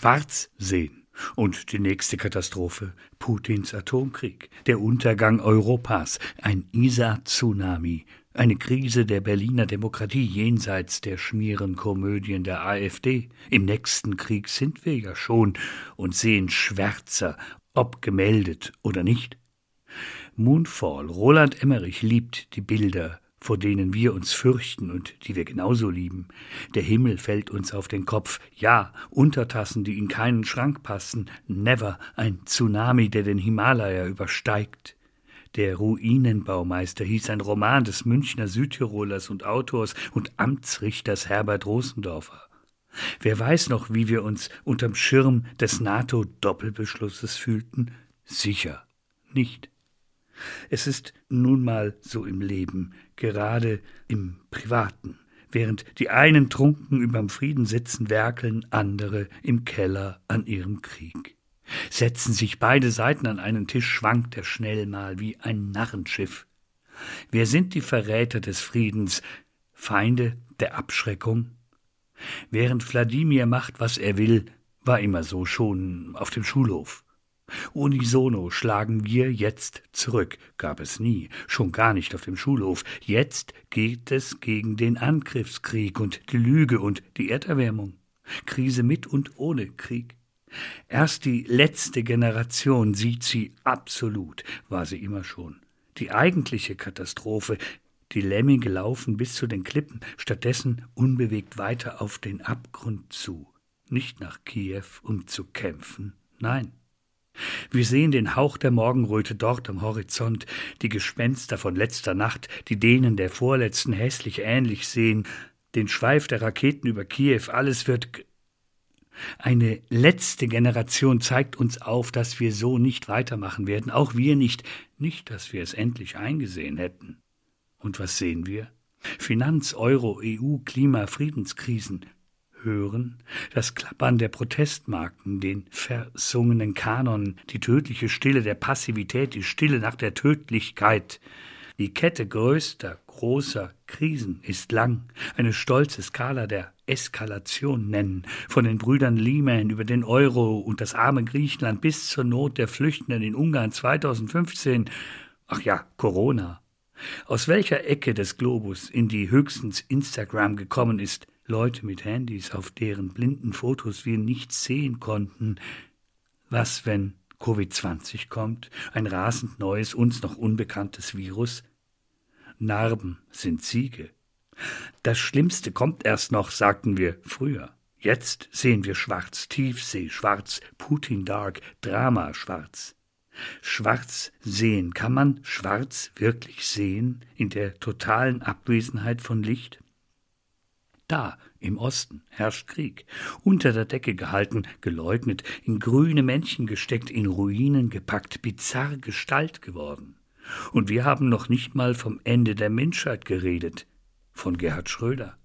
schwarz sehen. Und die nächste Katastrophe, Putins Atomkrieg, der Untergang Europas, ein Isar-Tsunami, eine Krise der Berliner Demokratie jenseits der Schmierenkomödien der AfD. Im nächsten Krieg sind wir ja schon und sehen schwärzer, ob gemeldet oder nicht. Moonfall, Roland Emmerich liebt die Bilder vor denen wir uns fürchten und die wir genauso lieben. Der Himmel fällt uns auf den Kopf, ja, Untertassen, die in keinen Schrank passen, never ein Tsunami, der den Himalaya übersteigt. Der Ruinenbaumeister hieß ein Roman des Münchner Südtirolers und Autors und Amtsrichters Herbert Rosendorfer. Wer weiß noch, wie wir uns unterm Schirm des NATO-Doppelbeschlusses fühlten? Sicher nicht. Es ist nun mal so im Leben, gerade im Privaten. Während die einen trunken überm Frieden sitzen, werkeln andere im Keller an ihrem Krieg. Setzen sich beide Seiten an einen Tisch, schwankt er schnell mal wie ein Narrenschiff. Wer sind die Verräter des Friedens, Feinde der Abschreckung? Während Wladimir macht, was er will, war immer so schon auf dem Schulhof. Unisono schlagen wir jetzt zurück, gab es nie, schon gar nicht auf dem Schulhof. Jetzt geht es gegen den Angriffskrieg und die Lüge und die Erderwärmung. Krise mit und ohne Krieg. Erst die letzte Generation sieht sie absolut, war sie immer schon. Die eigentliche Katastrophe, die Lemminge laufen bis zu den Klippen, stattdessen unbewegt weiter auf den Abgrund zu. Nicht nach Kiew, um zu kämpfen, nein, wir sehen den Hauch der Morgenröte dort am Horizont, die Gespenster von letzter Nacht, die denen der vorletzten hässlich ähnlich sehen, den Schweif der Raketen über Kiew, alles wird eine letzte Generation zeigt uns auf, dass wir so nicht weitermachen werden, auch wir nicht, nicht, dass wir es endlich eingesehen hätten. Und was sehen wir? Finanz, Euro, EU, Klima, Friedenskrisen, hören, das Klappern der Protestmarken, den versungenen Kanon, die tödliche Stille der Passivität, die Stille nach der Tödlichkeit. Die Kette größter, großer Krisen ist lang, eine stolze Skala der Eskalation nennen, von den Brüdern Lehman über den Euro und das arme Griechenland bis zur Not der Flüchtenden in Ungarn 2015. Ach ja, Corona. Aus welcher Ecke des Globus in die höchstens Instagram gekommen ist, Leute mit Handys, auf deren blinden Fotos wir nichts sehen konnten. Was, wenn Covid-20 kommt, ein rasend neues, uns noch unbekanntes Virus? Narben sind Siege. Das Schlimmste kommt erst noch, sagten wir früher. Jetzt sehen wir schwarz, Tiefsee schwarz, Putin Dark, Drama schwarz. Schwarz sehen, kann man schwarz wirklich sehen in der totalen Abwesenheit von Licht? Da, im Osten, herrscht Krieg, unter der Decke gehalten, geleugnet, in grüne Männchen gesteckt, in Ruinen gepackt, bizarr Gestalt geworden. Und wir haben noch nicht mal vom Ende der Menschheit geredet, von Gerhard Schröder.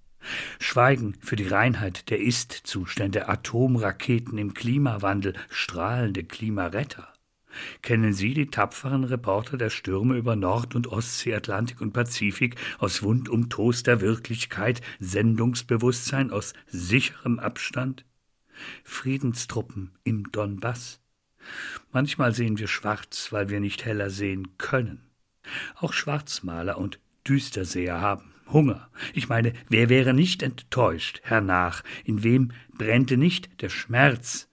Schweigen für die Reinheit der Ist-Zustände, Atomraketen im Klimawandel, strahlende Klimaretter. Kennen Sie die tapferen Reporter der Stürme über Nord- und Ostsee, Atlantik und Pazifik aus Wund um Toast Wirklichkeit, Sendungsbewusstsein aus sicherem Abstand? Friedenstruppen im Donbass? Manchmal sehen wir schwarz, weil wir nicht heller sehen können. Auch Schwarzmaler und Düsterseher haben Hunger. Ich meine, wer wäre nicht enttäuscht, hernach? In wem brennte nicht der Schmerz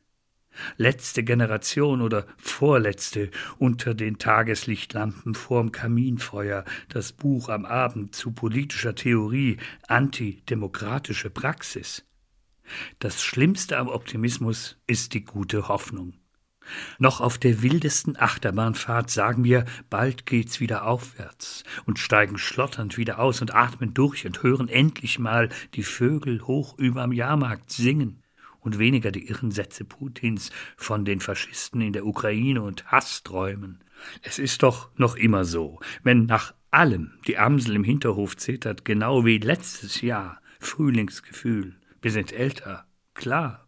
letzte Generation oder vorletzte unter den Tageslichtlampen vorm Kaminfeuer, das Buch am Abend zu politischer Theorie, antidemokratische Praxis. Das Schlimmste am Optimismus ist die gute Hoffnung. Noch auf der wildesten Achterbahnfahrt sagen wir, bald geht's wieder aufwärts und steigen schlotternd wieder aus und atmen durch und hören endlich mal die Vögel hoch überm Jahrmarkt singen und weniger die irren Sätze Putins von den Faschisten in der Ukraine und Hassträumen. Es ist doch noch immer so, wenn nach allem die Amsel im Hinterhof zittert, genau wie letztes Jahr, Frühlingsgefühl, wir sind älter, klar.